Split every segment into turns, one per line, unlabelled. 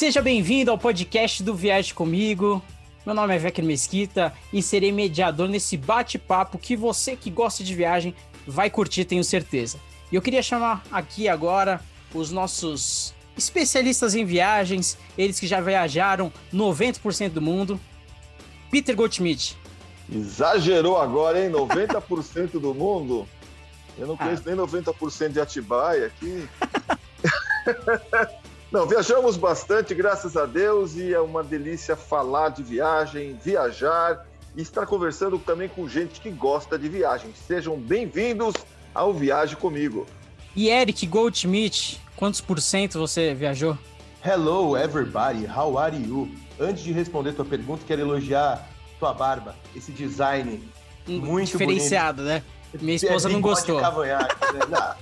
Seja bem-vindo ao podcast do Viagem Comigo. Meu nome é Vecchio Mesquita e serei mediador nesse bate-papo que você que gosta de viagem vai curtir, tenho certeza. E eu queria chamar aqui agora os nossos especialistas em viagens, eles que já viajaram 90% do mundo. Peter Goldschmidt.
Exagerou agora, hein? 90% do mundo? Eu não conheço ah. nem 90% de Atibaia aqui. Não, viajamos bastante, graças a Deus, e é uma delícia falar de viagem, viajar e estar conversando também com gente que gosta de viagem. Sejam bem-vindos ao Viaje Comigo.
E Eric Goldschmidt, quantos por cento você viajou?
Hello, everybody, how are you? Antes de responder tua pergunta, quero elogiar tua barba, esse design muito
diferenciado, bonito. né? Minha esposa é, não gostou. Cavanhaque,
né?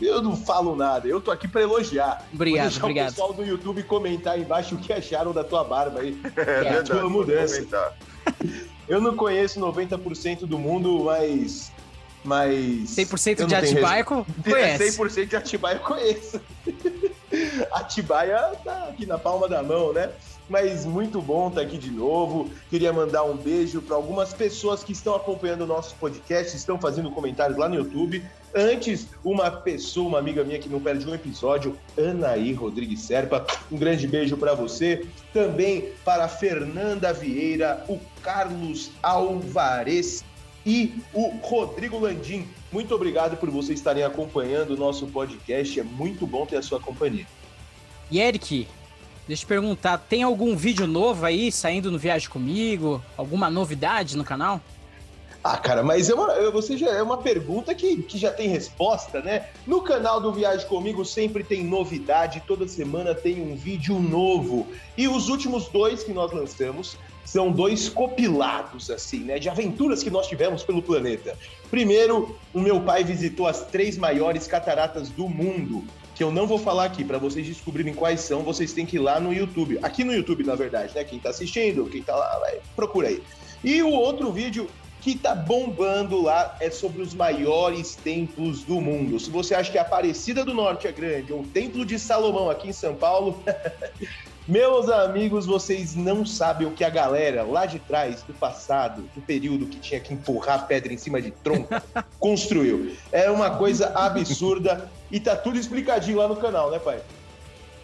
Eu não falo nada, eu tô aqui para elogiar.
Obrigado,
Vou
obrigado.
o pessoal do YouTube comentar aí embaixo o que acharam da tua barba aí. É,
é verdade, tua mudança.
Eu não conheço 90% do mundo, mas mas
100% de Atibaia conhece.
100% de Atibaia conheço. Atibaia tá aqui na palma da mão, né? Mas muito bom estar aqui de novo. Queria mandar um beijo para algumas pessoas que estão acompanhando o nosso podcast, estão fazendo comentários lá no YouTube. Antes, uma pessoa, uma amiga minha que não perde um episódio, Anaí Rodrigues Serpa. Um grande beijo para você. Também para Fernanda Vieira, o Carlos Alvarez e o Rodrigo Landim. Muito obrigado por vocês estarem acompanhando o nosso podcast. É muito bom ter a sua companhia.
E Eric, Deixa eu te perguntar, tem algum vídeo novo aí saindo no Viagem Comigo? Alguma novidade no canal?
Ah, cara, mas é uma, você já, é uma pergunta que, que já tem resposta, né? No canal do Viagem Comigo sempre tem novidade, toda semana tem um vídeo novo. E os últimos dois que nós lançamos são dois copilados, assim, né? De aventuras que nós tivemos pelo planeta. Primeiro, o meu pai visitou as três maiores cataratas do mundo que eu não vou falar aqui, para vocês descobrirem quais são, vocês têm que ir lá no YouTube. Aqui no YouTube, na verdade, né? Quem tá assistindo, quem tá lá, vai, procura aí. E o outro vídeo que tá bombando lá é sobre os maiores templos do mundo. Se você acha que a Aparecida do Norte é grande, ou o Templo de Salomão aqui em São Paulo, Meus amigos, vocês não sabem o que a galera lá de trás, do passado, do período que tinha que empurrar pedra em cima de tronco, construiu. É uma coisa absurda e tá tudo explicadinho lá no canal, né, pai?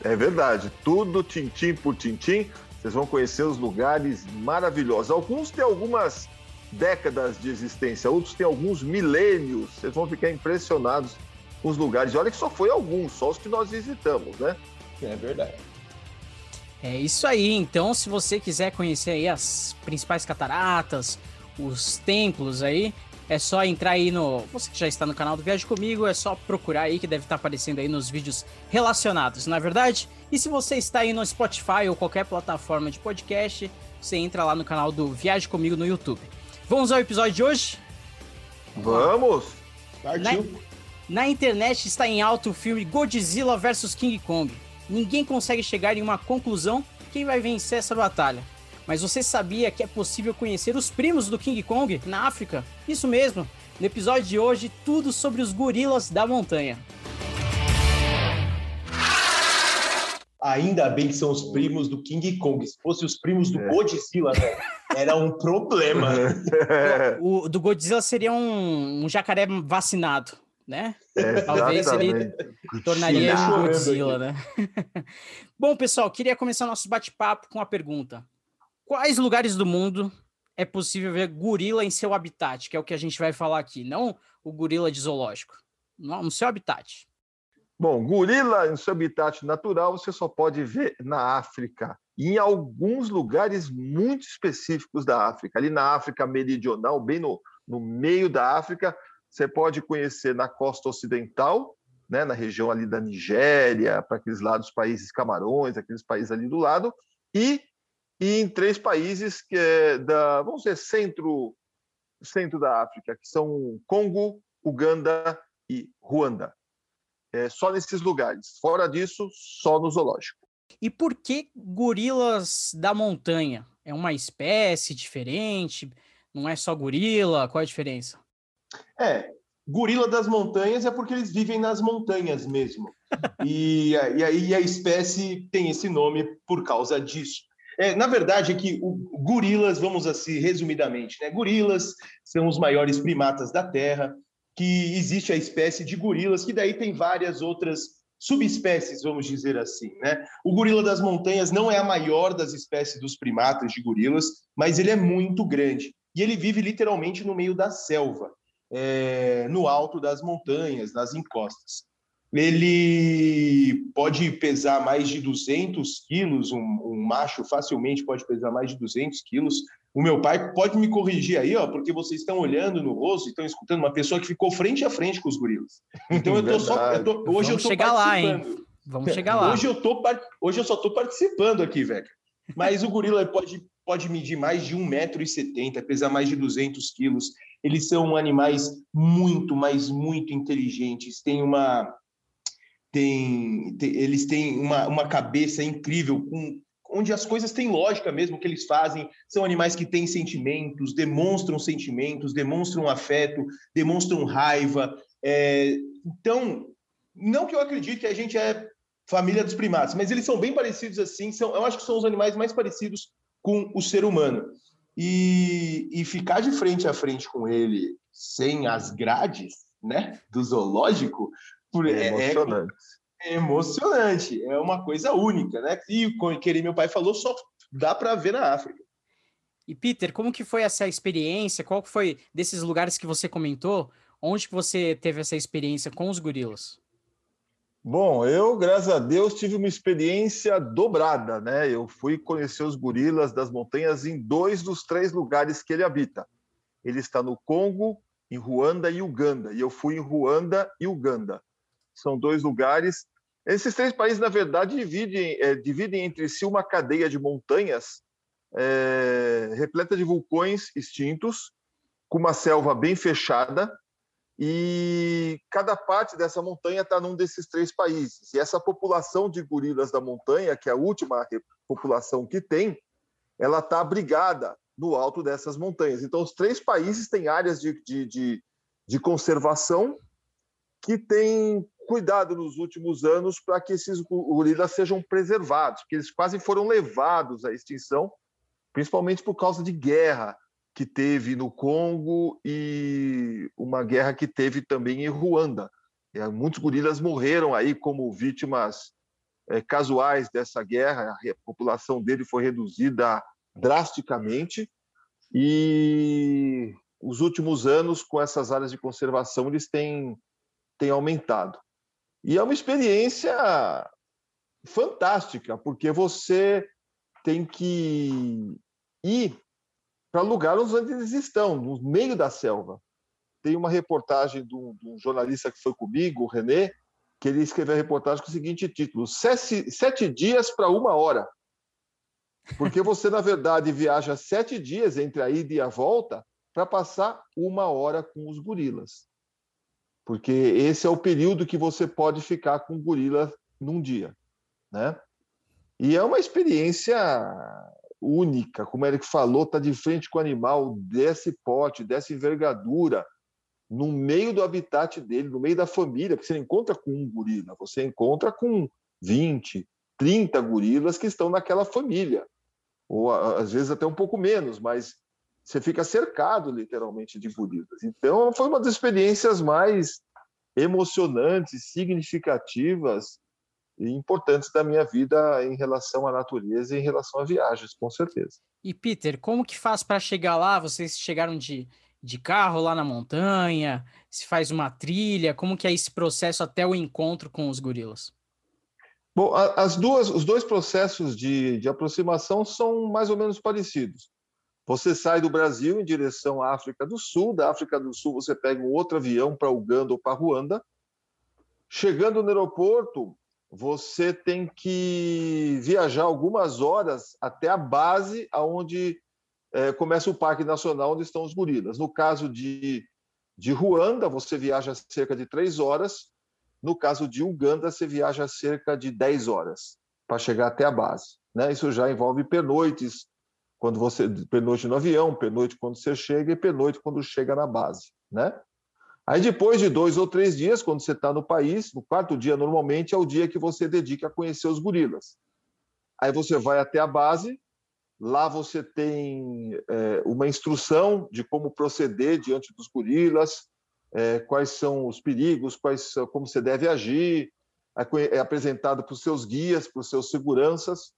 É verdade, tudo tintim por tintim. Vocês vão conhecer os lugares maravilhosos. Alguns têm algumas décadas de existência, outros têm alguns milênios. Vocês vão ficar impressionados com os lugares. E olha que só foi alguns, só os que nós visitamos, né?
É verdade.
É isso aí. Então, se você quiser conhecer aí as principais cataratas, os templos aí, é só entrar aí no. Você que já está no canal do Viagem Comigo, é só procurar aí que deve estar aparecendo aí nos vídeos relacionados, não é verdade? E se você está aí no Spotify ou qualquer plataforma de podcast, você entra lá no canal do Viagem Comigo no YouTube. Vamos ao episódio de hoje?
Vamos!
Na, na internet está em alto o filme Godzilla vs King Kong ninguém consegue chegar em uma conclusão quem vai vencer essa batalha. Mas você sabia que é possível conhecer os primos do King Kong na África? Isso mesmo! No episódio de hoje, tudo sobre os gorilas da montanha.
Ainda bem que são os primos do King Kong. Se fossem os primos do é. Godzilla, né? era um problema.
o, o, do Godzilla seria um, um jacaré vacinado né? É, Talvez ele tornaria o Godzilla, né? Bom, pessoal, queria começar nosso bate-papo com a pergunta: Quais lugares do mundo é possível ver gorila em seu habitat, que é o que a gente vai falar aqui, não o gorila de zoológico, no seu habitat?
Bom, gorila em seu habitat natural você só pode ver na África, em alguns lugares muito específicos da África. Ali na África Meridional, bem no, no meio da África, você pode conhecer na costa ocidental, né, na região ali da Nigéria, para aqueles lados, países Camarões, aqueles países ali do lado, e, e em três países que é da, vamos dizer, centro, centro da África, que são Congo, Uganda e Ruanda. É só nesses lugares. Fora disso, só no zoológico.
E por que gorilas da montanha? É uma espécie diferente? Não é só gorila? Qual a diferença?
É, gorila das montanhas é porque eles vivem nas montanhas mesmo. E, e aí a espécie tem esse nome por causa disso. É, na verdade, é que o, gorilas, vamos assim, resumidamente, né? Gorilas são os maiores primatas da Terra, que existe a espécie de gorilas, que daí tem várias outras subespécies, vamos dizer assim, né? O gorila das montanhas não é a maior das espécies dos primatas de gorilas, mas ele é muito grande. E ele vive literalmente no meio da selva, é, no alto das montanhas, nas encostas ele pode pesar mais de 200 quilos, um, um, macho facilmente pode pesar mais de 200 quilos. O meu pai pode me corrigir aí, ó, porque vocês estão olhando no rosto, estão escutando uma pessoa que ficou frente a frente com os gorilas. Então eu tô só, eu tô, hoje Vamos eu tô
chegar lá, hein? Vamos chegar lá.
Hoje eu tô, hoje eu só tô participando aqui, velho. Mas o gorila pode pode medir mais de 1,70m, pesar mais de 200 quilos. Eles são animais muito, mas muito inteligentes. Têm uma tem, tem, eles têm uma, uma cabeça incrível, com, onde as coisas têm lógica mesmo, que eles fazem. São animais que têm sentimentos, demonstram sentimentos, demonstram afeto, demonstram raiva. É, então, não que eu acredite que a gente é família dos primatas, mas eles são bem parecidos assim. São, eu acho que são os animais mais parecidos com o ser humano. E, e ficar de frente a frente com ele sem as grades né, do zoológico por, é, é, é emocionante. É, emocionante, é uma coisa única, né? E o que meu pai falou, só dá para ver na África.
E Peter, como que foi essa experiência? Qual foi desses lugares que você comentou? Onde que você teve essa experiência com os gorilas?
Bom, eu, graças a Deus, tive uma experiência dobrada, né? Eu fui conhecer os gorilas das montanhas em dois dos três lugares que ele habita. Ele está no Congo, em Ruanda e Uganda. E eu fui em Ruanda e Uganda são dois lugares. Esses três países, na verdade, dividem, é, dividem entre si uma cadeia de montanhas é, repleta de vulcões extintos, com uma selva bem fechada, e cada parte dessa montanha está num desses três países. E essa população de gorilas da montanha, que é a última população que tem, ela está abrigada no alto dessas montanhas. Então, os três países têm áreas de, de, de, de conservação que têm cuidado nos últimos anos para que esses gorilas sejam preservados, porque eles quase foram levados à extinção, principalmente por causa de guerra que teve no Congo e uma guerra que teve também em Ruanda. Muitos gorilas morreram aí como vítimas é, casuais dessa guerra, a população dele foi reduzida drasticamente e os últimos anos com essas áreas de conservação eles têm, têm aumentado. E é uma experiência fantástica, porque você tem que ir para lugares onde eles estão, no meio da selva. Tem uma reportagem de um, jornalista que foi comigo, o René, que ele escreveu a reportagem com o seguinte título: Sete, sete dias para uma hora. Porque você, na verdade, viaja sete dias entre a ida e a volta para passar uma hora com os gorilas porque esse é o período que você pode ficar com gorila num dia, né? E é uma experiência única, como o Eric falou, tá de frente com o animal desse porte, dessa envergadura, no meio do habitat dele, no meio da família, porque você não encontra com um gorila, você encontra com 20, 30 gorilas que estão naquela família, ou às vezes até um pouco menos, mas você fica cercado literalmente de gorilas. Então, foi uma das experiências mais emocionantes, significativas importantes da minha vida em relação à natureza e em relação a viagens, com certeza.
E Peter, como que faz para chegar lá? Vocês chegaram de, de carro lá na montanha? Se faz uma trilha? Como que é esse processo até o encontro com os gorilas?
Bom, as duas, os dois processos de, de aproximação são mais ou menos parecidos. Você sai do Brasil em direção à África do Sul, da África do Sul você pega um outro avião para Uganda ou para Ruanda. Chegando no aeroporto, você tem que viajar algumas horas até a base aonde é, começa o Parque Nacional, onde estão os gorilas. No caso de, de Ruanda, você viaja cerca de três horas. No caso de Uganda, você viaja cerca de 10 horas para chegar até a base. Né? Isso já envolve pernoites, quando você pernoite no avião, pernoite quando você chega e pernoite quando chega na base, né? Aí depois de dois ou três dias, quando você está no país, no quarto dia normalmente é o dia que você dedica a conhecer os gorilas. Aí você vai até a base, lá você tem é, uma instrução de como proceder diante dos gorilas, é, quais são os perigos, quais como você deve agir, é apresentado para os seus guias, para os seus seguranças.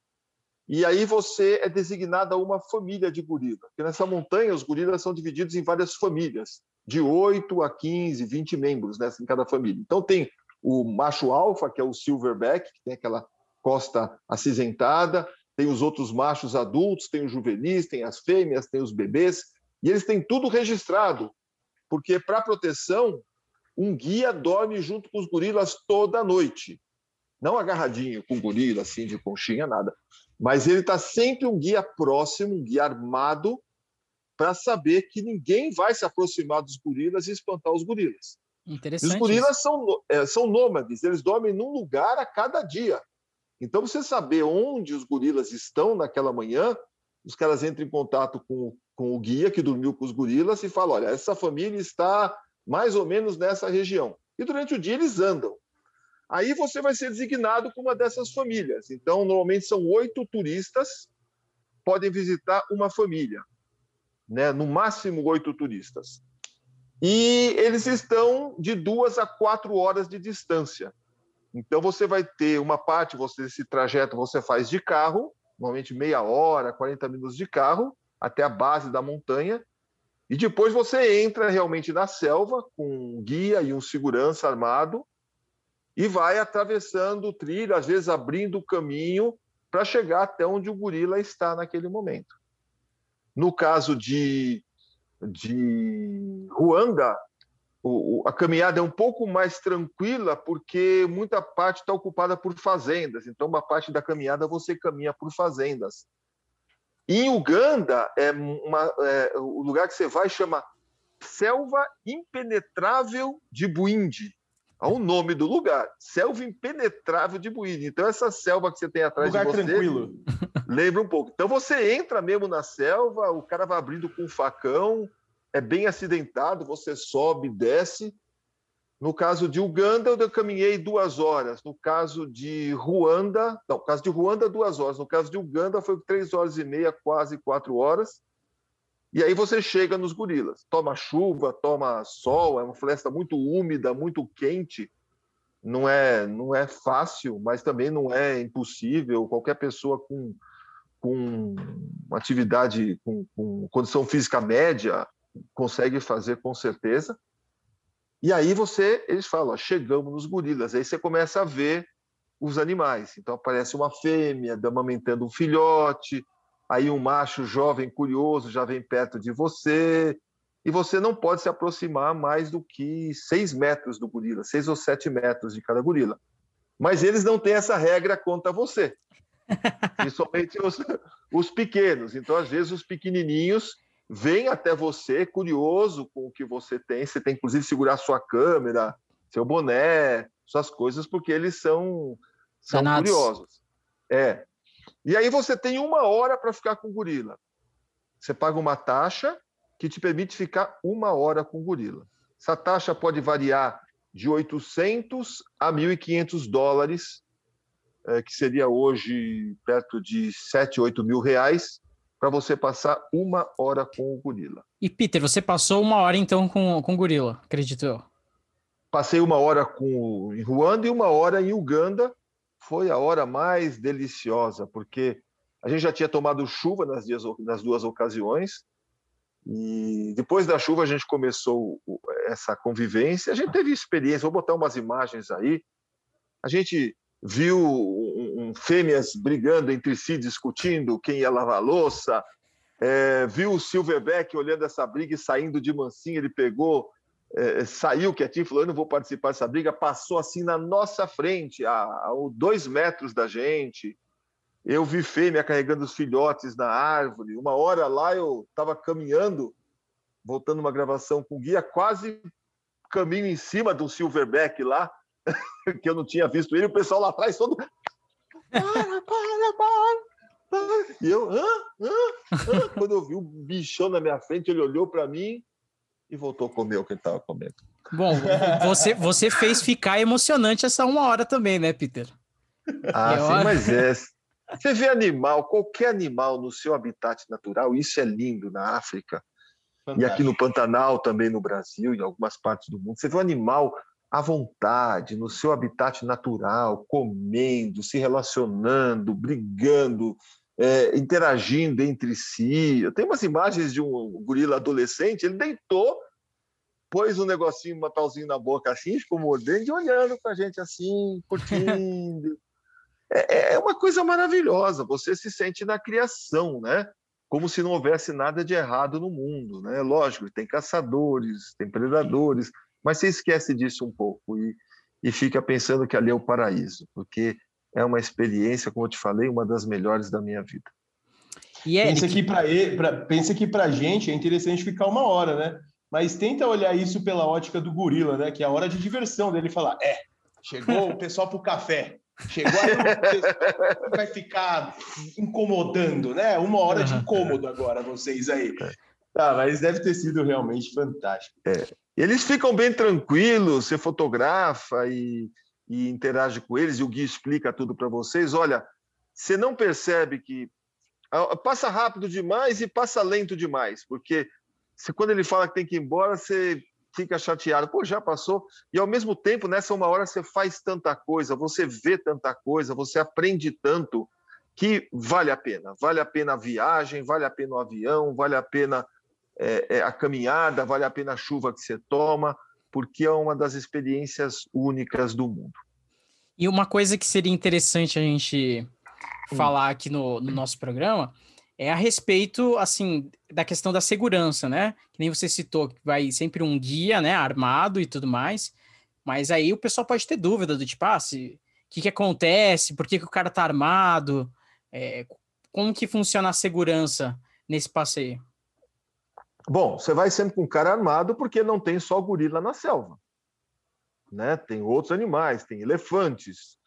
E aí você é designado a uma família de gorila. Porque nessa montanha os gorilas são divididos em várias famílias, de 8 a 15, 20 membros nessa, em cada família. Então tem o macho alfa, que é o silverback, que tem aquela costa acinzentada, tem os outros machos adultos, tem os juvenis, tem as fêmeas, tem os bebês, e eles têm tudo registrado, porque para proteção, um guia dorme junto com os gorilas toda noite. Não agarradinho com gorila, assim, de conchinha, nada. Mas ele está sempre um guia próximo, um guia armado, para saber que ninguém vai se aproximar dos gorilas e espantar os gorilas.
Interessante.
Os gorilas são, é, são nômades, eles dormem num lugar a cada dia. Então, você saber onde os gorilas estão naquela manhã, os caras entram em contato com, com o guia que dormiu com os gorilas e falam: olha, essa família está mais ou menos nessa região. E durante o dia eles andam. Aí você vai ser designado como uma dessas famílias. Então, normalmente são oito turistas podem visitar uma família, né? No máximo oito turistas. E eles estão de duas a quatro horas de distância. Então você vai ter uma parte, você esse trajeto você faz de carro, normalmente meia hora, 40 minutos de carro até a base da montanha, e depois você entra realmente na selva com um guia e um segurança armado e vai atravessando o trilho, às vezes abrindo o caminho para chegar até onde o gorila está naquele momento. No caso de, de Ruanda, o, a caminhada é um pouco mais tranquila porque muita parte está ocupada por fazendas. Então, uma parte da caminhada você caminha por fazendas. Em Uganda, é uma, é, o lugar que você vai chama Selva Impenetrável de Buindi. Há o nome do lugar, selva impenetrável de Buíne. Então, essa selva que você tem atrás
lugar
de você.
tranquilo.
Lembra um pouco. Então, você entra mesmo na selva, o cara vai abrindo com um facão, é bem acidentado, você sobe, desce. No caso de Uganda, eu caminhei duas horas. No caso de Ruanda, não, no caso de Ruanda, duas horas. No caso de Uganda, foi três horas e meia, quase quatro horas. E aí você chega nos gorilas. Toma chuva, toma sol, é uma floresta muito úmida, muito quente. Não é, não é fácil, mas também não é impossível. Qualquer pessoa com, com atividade, com, com condição física média, consegue fazer com certeza. E aí você, eles falam, ó, chegamos nos gorilas. Aí você começa a ver os animais. Então aparece uma fêmea amamentando um filhote, aí um macho jovem curioso já vem perto de você, e você não pode se aproximar mais do que seis metros do gorila, seis ou sete metros de cada gorila. Mas eles não têm essa regra contra você, principalmente os, os pequenos. Então, às vezes, os pequenininhos vêm até você, curioso com o que você tem. Você tem, inclusive, segurar sua câmera, seu boné, suas coisas, porque eles são, são curiosos. É, e aí você tem uma hora para ficar com o gorila. Você paga uma taxa que te permite ficar uma hora com o gorila. Essa taxa pode variar de 800 a 1.500 dólares, é, que seria hoje perto de 7, 8 mil reais, para você passar uma hora com o gorila.
E Peter, você passou uma hora então com, com o gorila, acredito eu?
Passei uma hora com, em Ruanda e uma hora em Uganda, foi a hora mais deliciosa, porque a gente já tinha tomado chuva nas, dias, nas duas ocasiões, e depois da chuva a gente começou essa convivência. A gente teve experiência, vou botar umas imagens aí. A gente viu um, um, fêmeas brigando entre si, discutindo quem ia lavar a louça. É, viu o Silverback olhando essa briga e saindo de mansinho. Ele pegou é, saiu quietinho, falou: Eu não vou participar dessa briga. Passou assim na nossa frente, a, a dois metros da gente. Eu vi fêmea carregando os filhotes na árvore. Uma hora lá eu estava caminhando, voltando uma gravação com guia, quase caminho em cima do Silverback lá, que eu não tinha visto ele. O pessoal lá atrás todo. Para, para, para. E eu, hã? Hã? Hã? Quando eu vi o bichão na minha frente, ele olhou para mim e voltou a comer o que ele estava comendo.
Bom, você, você fez ficar emocionante essa uma hora também, né, Peter?
Ah, sim, mas é. Você vê animal, qualquer animal no seu habitat natural, isso é lindo na África. Fantástico. E aqui no Pantanal, também no Brasil, em algumas partes do mundo. Você vê o animal à vontade, no seu habitat natural, comendo, se relacionando, brigando, é, interagindo entre si. Eu tenho umas imagens de um gorila adolescente, ele deitou, pôs um negocinho, um matalzinho na boca assim, ficou mordendo e olhando para a gente assim, curtindo. É, é uma coisa maravilhosa, você se sente na criação, né? Como se não houvesse nada de errado no mundo, né? Lógico, tem caçadores, tem predadores, mas você esquece disso um pouco e, e fica pensando que ali é o paraíso, porque é uma experiência, como eu te falei, uma das melhores da minha vida.
E é, pensa, que para pensa que para a gente é interessante ficar uma hora, né? Mas tenta olhar isso pela ótica do gorila, né? Que é a hora de diversão dele falar: é, chegou o pessoal para o café. Chegou aí, vai ficar incomodando, né? Uma hora de incômodo agora, vocês aí. Tá, mas deve ter sido realmente fantástico.
É. Eles ficam bem tranquilos, você fotografa e e interage com eles, e o Gui explica tudo para vocês. Olha, você não percebe que passa rápido demais e passa lento demais, porque se, quando ele fala que tem que ir embora, você fica chateado. Pô, já passou. E ao mesmo tempo, nessa uma hora, você faz tanta coisa, você vê tanta coisa, você aprende tanto que vale a pena. Vale a pena a viagem, vale a pena o avião, vale a pena é, é, a caminhada, vale a pena a chuva que você toma porque é uma das experiências únicas do mundo.
E uma coisa que seria interessante a gente hum. falar aqui no, no, nosso programa é a respeito, assim, da questão da segurança, né? Que nem você citou, que vai sempre um guia, né, armado e tudo mais, mas aí o pessoal pode ter dúvida do tipo, ah, se, o que, que acontece, por que, que o cara tá armado, é, como que funciona a segurança nesse passeio?
Bom, você vai sempre com um cara armado porque não tem só gorila na selva. Né? Tem outros animais, tem elefantes,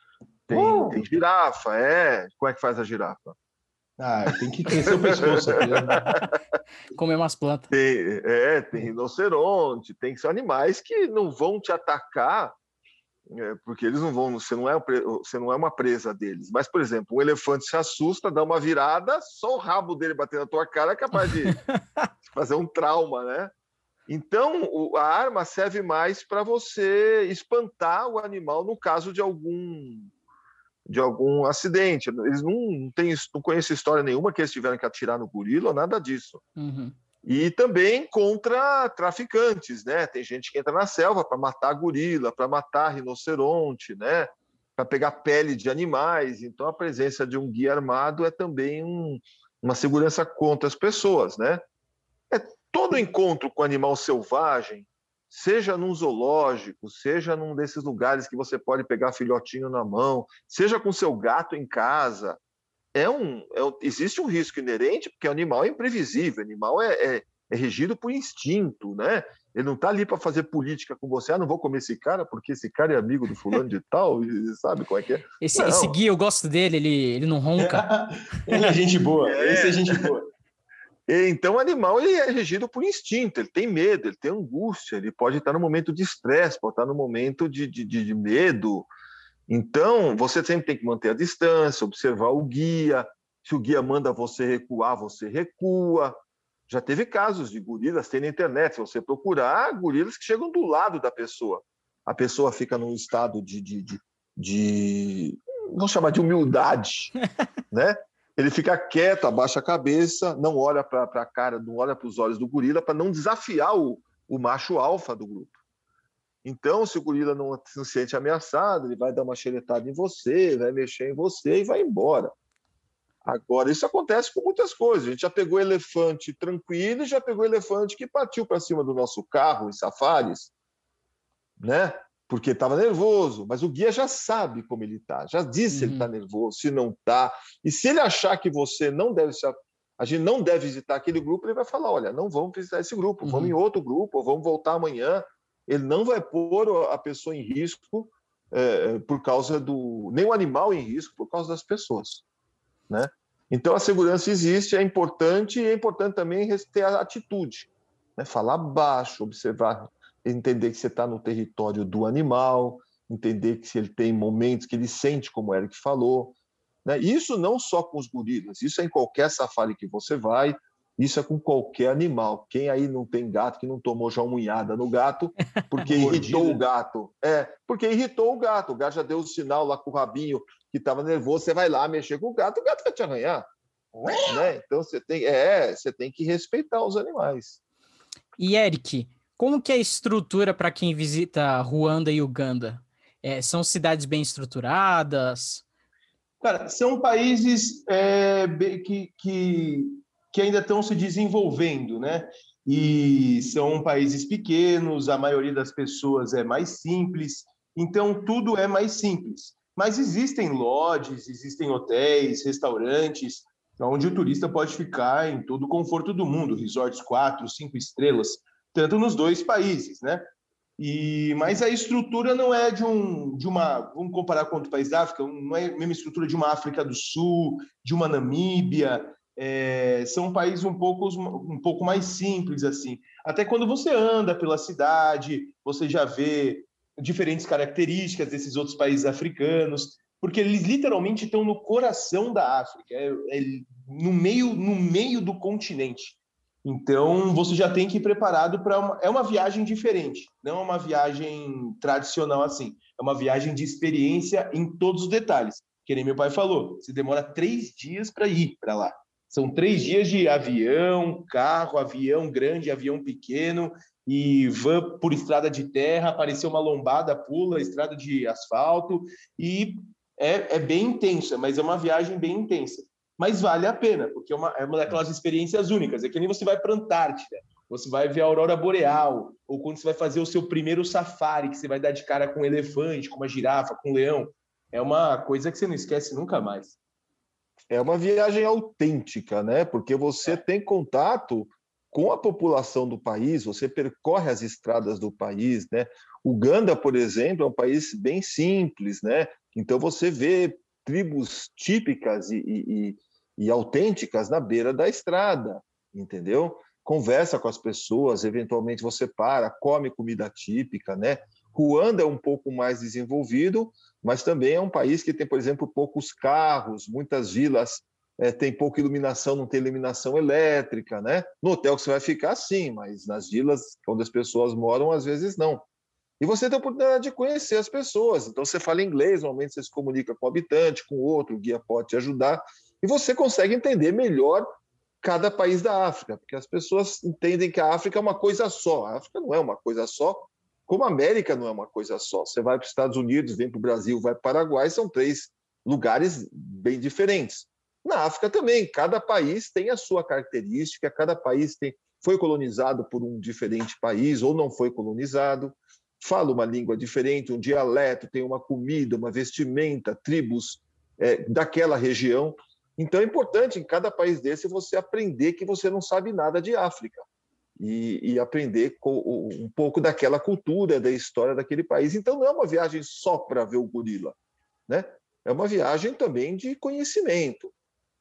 tem, uh! tem girafa, é. Como é que faz a girafa?
Ah, tem que crescer o pescoço aqui. Né?
Comer umas plantas.
Tem, é, tem rinoceronte, tem animais que não vão te atacar é, porque eles não vão, você não, é, você não é uma presa deles. Mas, por exemplo, um elefante se assusta, dá uma virada, só o rabo dele bater na tua cara é capaz de fazer um trauma, né? Então, a arma serve mais para você espantar o animal no caso de algum de algum acidente. Eles não, não, têm, não conhecem história nenhuma que eles tiveram que atirar no gorila ou nada disso. Uhum. E também contra traficantes, né? Tem gente que entra na selva para matar gorila, para matar rinoceronte, né? Para pegar pele de animais. Então, a presença de um guia armado é também um, uma segurança contra as pessoas, né? É todo encontro com animal selvagem, seja num zoológico, seja num desses lugares que você pode pegar filhotinho na mão, seja com seu gato em casa, é um, é um, existe um risco inerente, porque o animal é imprevisível, o animal é, é, é regido por instinto, né? Ele não está ali para fazer política com você, ah, não vou comer esse cara porque esse cara é amigo do fulano de tal, e sabe qual é que é?
Esse, esse guia, eu gosto dele, ele, ele não ronca.
ele é gente boa, é. esse é gente boa.
Então, o animal ele é regido por instinto, ele tem medo, ele tem angústia, ele pode estar no momento de estresse, pode estar no momento de, de, de medo, então, você sempre tem que manter a distância, observar o guia. Se o guia manda você recuar, você recua. Já teve casos de gorilas, tem na internet, se você procurar, gorilas que chegam do lado da pessoa. A pessoa fica num estado de, de, de, de vamos chamar de humildade, né? Ele fica quieto, abaixa a cabeça, não olha para a cara, não olha para os olhos do gorila para não desafiar o, o macho alfa do grupo. Então, se o gorila não se sente ameaçado, ele vai dar uma xeretada em você, vai mexer em você e vai embora. Agora, isso acontece com muitas coisas. A gente já pegou elefante tranquilo e já pegou elefante que partiu para cima do nosso carro em safaris, né? Porque estava nervoso. Mas o guia já sabe como ele está, já disse uhum. se ele está uhum. nervoso, se não está. E se ele achar que você não deve se a gente não deve visitar aquele grupo, ele vai falar: olha, não vamos visitar esse grupo, uhum. vamos em outro grupo, ou vamos voltar amanhã, ele não vai pôr a pessoa em risco é, por causa do. nem o animal em risco por causa das pessoas. Né? Então a segurança existe, é importante, e é importante também ter a atitude. Né? Falar baixo, observar entender que você está no território do animal, entender que se ele tem momentos que ele sente, como o Eric falou. Né? Isso não só com os gorilas, isso é em qualquer safari que você vai, isso é com qualquer animal. Quem aí não tem gato, que não tomou já uma unhada no gato, porque irritou o gato. É, porque irritou o gato. O gato já deu o sinal lá com o rabinho que estava nervoso, você vai lá mexer com o gato, o gato vai te arranhar. Né? Então você tem, é, você tem que respeitar os animais.
E Eric, como que é a estrutura para quem visita Ruanda e Uganda? É, são cidades bem estruturadas?
Cara, são países é, que, que, que ainda estão se desenvolvendo, né? E são países pequenos, a maioria das pessoas é mais simples, então tudo é mais simples. Mas existem lodges, existem hotéis, restaurantes, onde o turista pode ficar em todo o conforto do mundo, resorts quatro, cinco estrelas, tanto nos dois países, né? E, mas a estrutura não é de, um, de uma. Vamos comparar com outro país da África, não é a mesma estrutura de uma África do Sul, de uma Namíbia. É, são países um pouco, um pouco mais simples, assim. Até quando você anda pela cidade, você já vê diferentes características desses outros países africanos, porque eles literalmente estão no coração da África, é, é no, meio, no meio do continente. Então, você já tem que ir preparado para uma. É uma viagem diferente, não é uma viagem tradicional assim. É uma viagem de experiência em todos os detalhes. Que nem meu pai falou, você demora três dias para ir para lá. São três dias de avião, carro, avião grande, avião pequeno e van por estrada de terra. Apareceu uma lombada, pula, estrada de asfalto e é, é bem intensa, mas é uma viagem bem intensa mas vale a pena, porque é uma, é uma daquelas experiências únicas. É que nem você vai para a Antártida, você vai ver a aurora boreal, ou quando você vai fazer o seu primeiro safari, que você vai dar de cara com um elefante, com uma girafa, com um leão. É uma coisa que você não esquece nunca mais.
É uma viagem autêntica, né? Porque você é. tem contato com a população do país, você percorre as estradas do país, né? Uganda, por exemplo, é um país bem simples, né? Então você vê tribos típicas e, e, e autênticas na beira da estrada, entendeu? Conversa com as pessoas, eventualmente você para, come comida típica, né? Ruanda é um pouco mais desenvolvido, mas também é um país que tem, por exemplo, poucos carros, muitas vilas é, tem pouca iluminação, não tem iluminação elétrica, né? No hotel que você vai ficar, sim, mas nas vilas onde as pessoas moram, às vezes não. E você tem a oportunidade de conhecer as pessoas. Então, você fala inglês, normalmente você se comunica com o habitante, com outro, o guia pode te ajudar e você consegue entender melhor cada país da África, porque as pessoas entendem que a África é uma coisa só. A África não é uma coisa só, como a América não é uma coisa só. Você vai para os Estados Unidos, vem para o Brasil, vai para o Paraguai, são três lugares bem diferentes. Na África também, cada país tem a sua característica, cada país tem, foi colonizado por um diferente país ou não foi colonizado, fala uma língua diferente, um dialeto, tem uma comida, uma vestimenta, tribos é, daquela região. Então é importante em cada país desse você aprender que você não sabe nada de África e, e aprender um pouco daquela cultura, da história daquele país. Então não é uma viagem só para ver o gorila, né? É uma viagem também de conhecimento.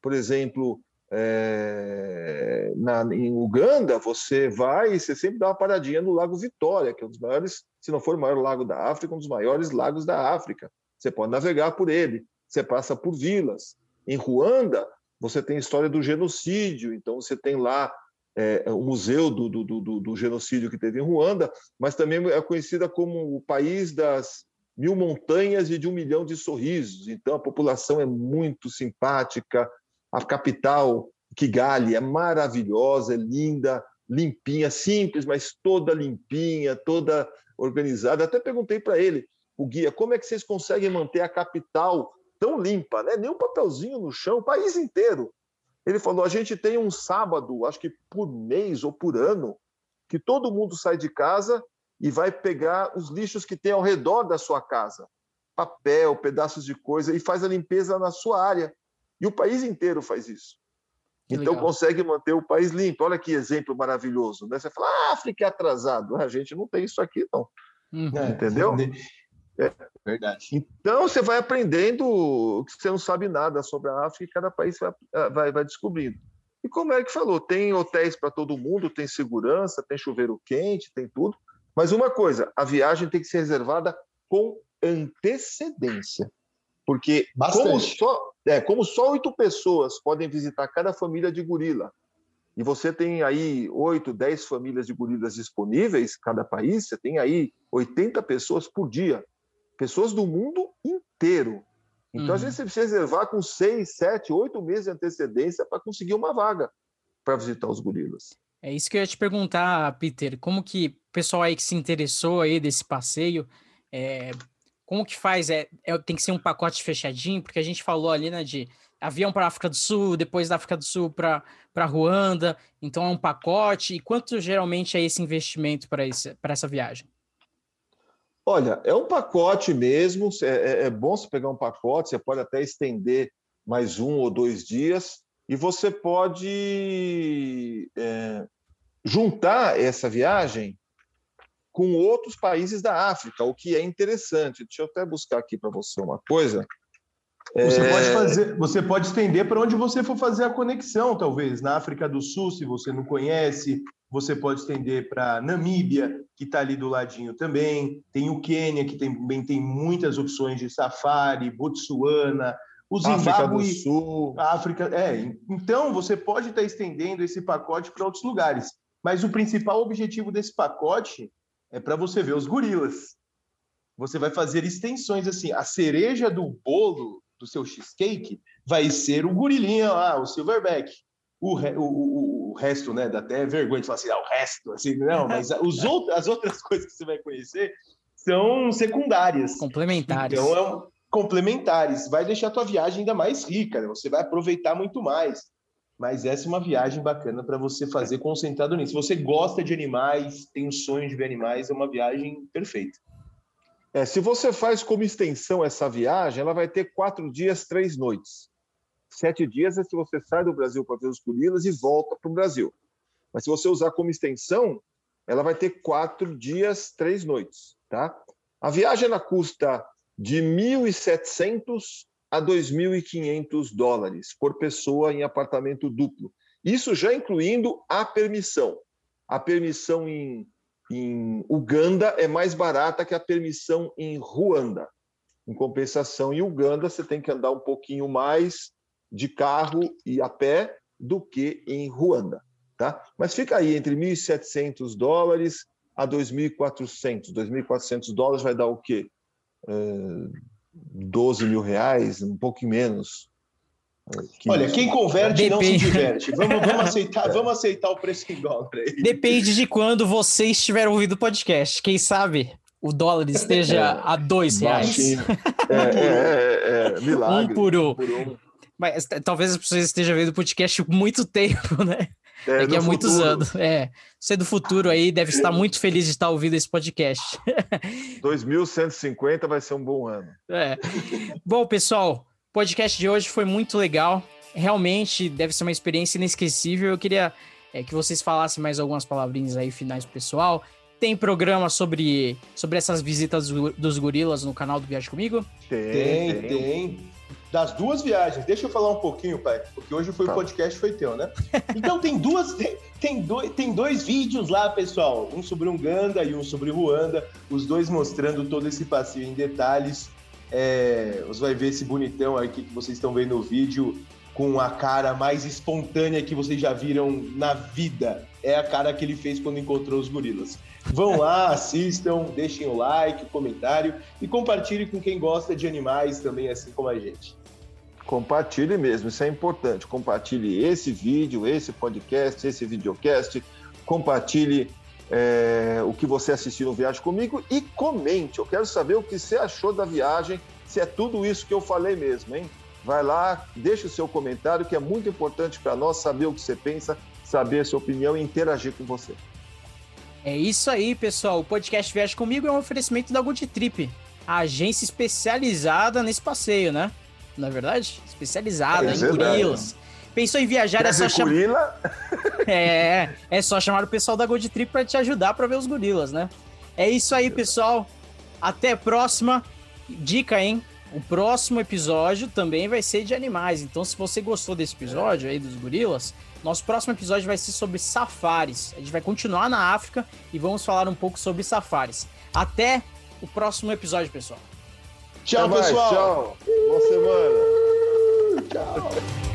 Por exemplo, é, na, em Uganda, você vai e você sempre dá uma paradinha no Lago Vitória, que é um dos maiores, se não for o maior lago da África, um dos maiores lagos da África. Você pode navegar por ele, você passa por vilas. Em Ruanda, você tem história do genocídio, então você tem lá é, o museu do, do, do, do, genocídio que teve em Ruanda, mas também é conhecida como o país das mil montanhas e de um milhão de sorrisos. Então a população é muito simpática, a capital, Kigali, é maravilhosa, é linda, limpinha, simples, mas toda limpinha, toda organizada. Até perguntei para ele, o guia, como é que vocês conseguem manter a capital tão limpa, né? Nem um papelzinho no chão, o país inteiro. Ele falou: a gente tem um sábado, acho que por mês ou por ano, que todo mundo sai de casa e vai pegar os lixos que tem ao redor da sua casa, papel, pedaços de coisa, e faz a limpeza na sua área. E o país inteiro faz isso. Que então legal. consegue manter o país limpo. Olha que exemplo maravilhoso. Né? Você fala, ah, África é atrasado. A gente não tem isso aqui, não. Uhum. Entendeu?
É. Verdade.
Então você vai aprendendo que você não sabe nada sobre a África e cada país vai, vai, vai descobrindo. E como é que falou, tem hotéis para todo mundo, tem segurança, tem chuveiro quente, tem tudo, Mas uma coisa, a viagem tem que ser reservada com antecedência. Porque como só, é, como só oito pessoas podem visitar cada família de gorila, e você tem aí oito, dez famílias de gorilas disponíveis, cada país, você tem aí 80 pessoas por dia, pessoas do mundo inteiro. Então, uhum. às vezes, você precisa reservar com seis, sete, oito meses de antecedência para conseguir uma vaga para visitar os gorilas.
É isso que eu ia te perguntar, Peter. Como que o pessoal aí que se interessou aí desse passeio, é, como que faz? É, é, tem que ser um pacote fechadinho, porque a gente falou ali, né, de avião para a África do Sul, depois da África do Sul para Ruanda, então é um pacote. E quanto geralmente é esse investimento para essa viagem?
Olha, é um pacote mesmo, é, é, é bom você pegar um pacote, você pode até estender mais um ou dois dias, e você pode é, juntar essa viagem com outros países da África, o que é interessante. Deixa eu até buscar aqui para você uma coisa.
Você é... pode fazer, você pode estender para onde você for fazer a conexão, talvez na África do Sul, se você não conhece, você pode estender para Namíbia, que está ali do ladinho também. Tem o Quênia, que também tem muitas opções de safari, Botsuana, o Zimbábue, África do Sul. África, é. Então você pode estar tá estendendo esse pacote para outros lugares. Mas o principal objetivo desse pacote é para você ver os gorilas. Você vai fazer extensões assim. A cereja do bolo do seu cheesecake vai ser o gorilinha lá, o silverback. O, re, o, o, o, resto, né, dá até vergonha de falar assim, ah, o resto, assim, não, mas os outros, as outras coisas que você vai conhecer são secundárias.
Complementares.
Então, é um, complementares. Vai deixar a tua viagem ainda mais rica, né? você vai aproveitar muito mais. Mas essa é uma viagem bacana para você fazer concentrado nisso. Se você gosta de animais, tem um sonho de ver animais, é uma viagem perfeita.
É, se você faz como extensão essa viagem, ela vai ter quatro dias, três noites. Sete dias é se você sai do Brasil para ver os gorilas e volta para o Brasil. Mas se você usar como extensão, ela vai ter quatro dias, três noites. Tá? A viagem ela custa de 1.700 a 2.500 dólares por pessoa em apartamento duplo. Isso já incluindo a permissão. A permissão em em Uganda é mais barata que a permissão em Ruanda. Em compensação, em Uganda, você tem que andar um pouquinho mais de carro e a pé do que em Ruanda. Tá? Mas fica aí entre 1.700 dólares a 2.400. 2.400 dólares vai dar o quê? Uh, 12 mil reais, um pouco menos.
Que Olha, quem converte Depende. não se diverte. Vamos, vamos, aceitar, vamos aceitar o preço em dólar aí.
Depende de quando você estiver ouvindo o podcast. Quem sabe o dólar esteja é, a dois reais.
É, é, é, é, milagre.
Um por um. um por um. Mas talvez as pessoas estejam vendo o podcast há muito tempo, né? É, Daqui a muitos futuro. anos. É. Você do futuro aí deve estar muito feliz de estar ouvindo esse podcast.
2150 vai ser um bom ano.
É. Bom, pessoal, o podcast de hoje foi muito legal. Realmente deve ser uma experiência inesquecível. Eu queria é, que vocês falassem mais algumas palavrinhas aí finais pro pessoal. Tem programa sobre, sobre essas visitas dos gorilas no canal do Viagem Comigo?
Tem, tem, tem. Das duas viagens. Deixa eu falar um pouquinho, pai, porque hoje foi tá. o podcast foi teu, né? Então tem duas, tem, tem, dois, tem dois vídeos lá, pessoal. Um sobre Uganda e um sobre Ruanda. Os dois mostrando todo esse passeio em detalhes. É, você vai ver esse bonitão aqui que vocês estão vendo no vídeo com a cara mais espontânea que vocês já viram na vida. É a cara que ele fez quando encontrou os gorilas. Vão lá, assistam, deixem o like, o comentário e compartilhem com quem gosta de animais também, assim como a gente.
Compartilhe mesmo, isso é importante. Compartilhe esse vídeo, esse podcast, esse videocast. Compartilhe é, o que você assistiu no Viagem Comigo e comente. Eu quero saber o que você achou da viagem, se é tudo isso que eu falei mesmo, hein? Vai lá, deixa o seu comentário, que é muito importante para nós saber o que você pensa, saber a sua opinião e interagir com você.
É isso aí, pessoal. O podcast Viagem Comigo é um oferecimento da Good Trip, a agência especializada nesse passeio, né? Não é verdade? Especializada é em gorilas. Pensou em viajar, Quer só chamar. é, é só chamar o pessoal da Gold Trip para te ajudar para ver os gorilas, né? É isso aí, pessoal. Até a próxima. Dica, hein? o próximo episódio também vai ser de animais. Então, se você gostou desse episódio aí dos gorilas, nosso próximo episódio vai ser sobre safaris. A gente vai continuar na África e vamos falar um pouco sobre safaris. Até o próximo episódio, pessoal.
Tchau, pessoal.
Tchau. Boa semana.
Tchau.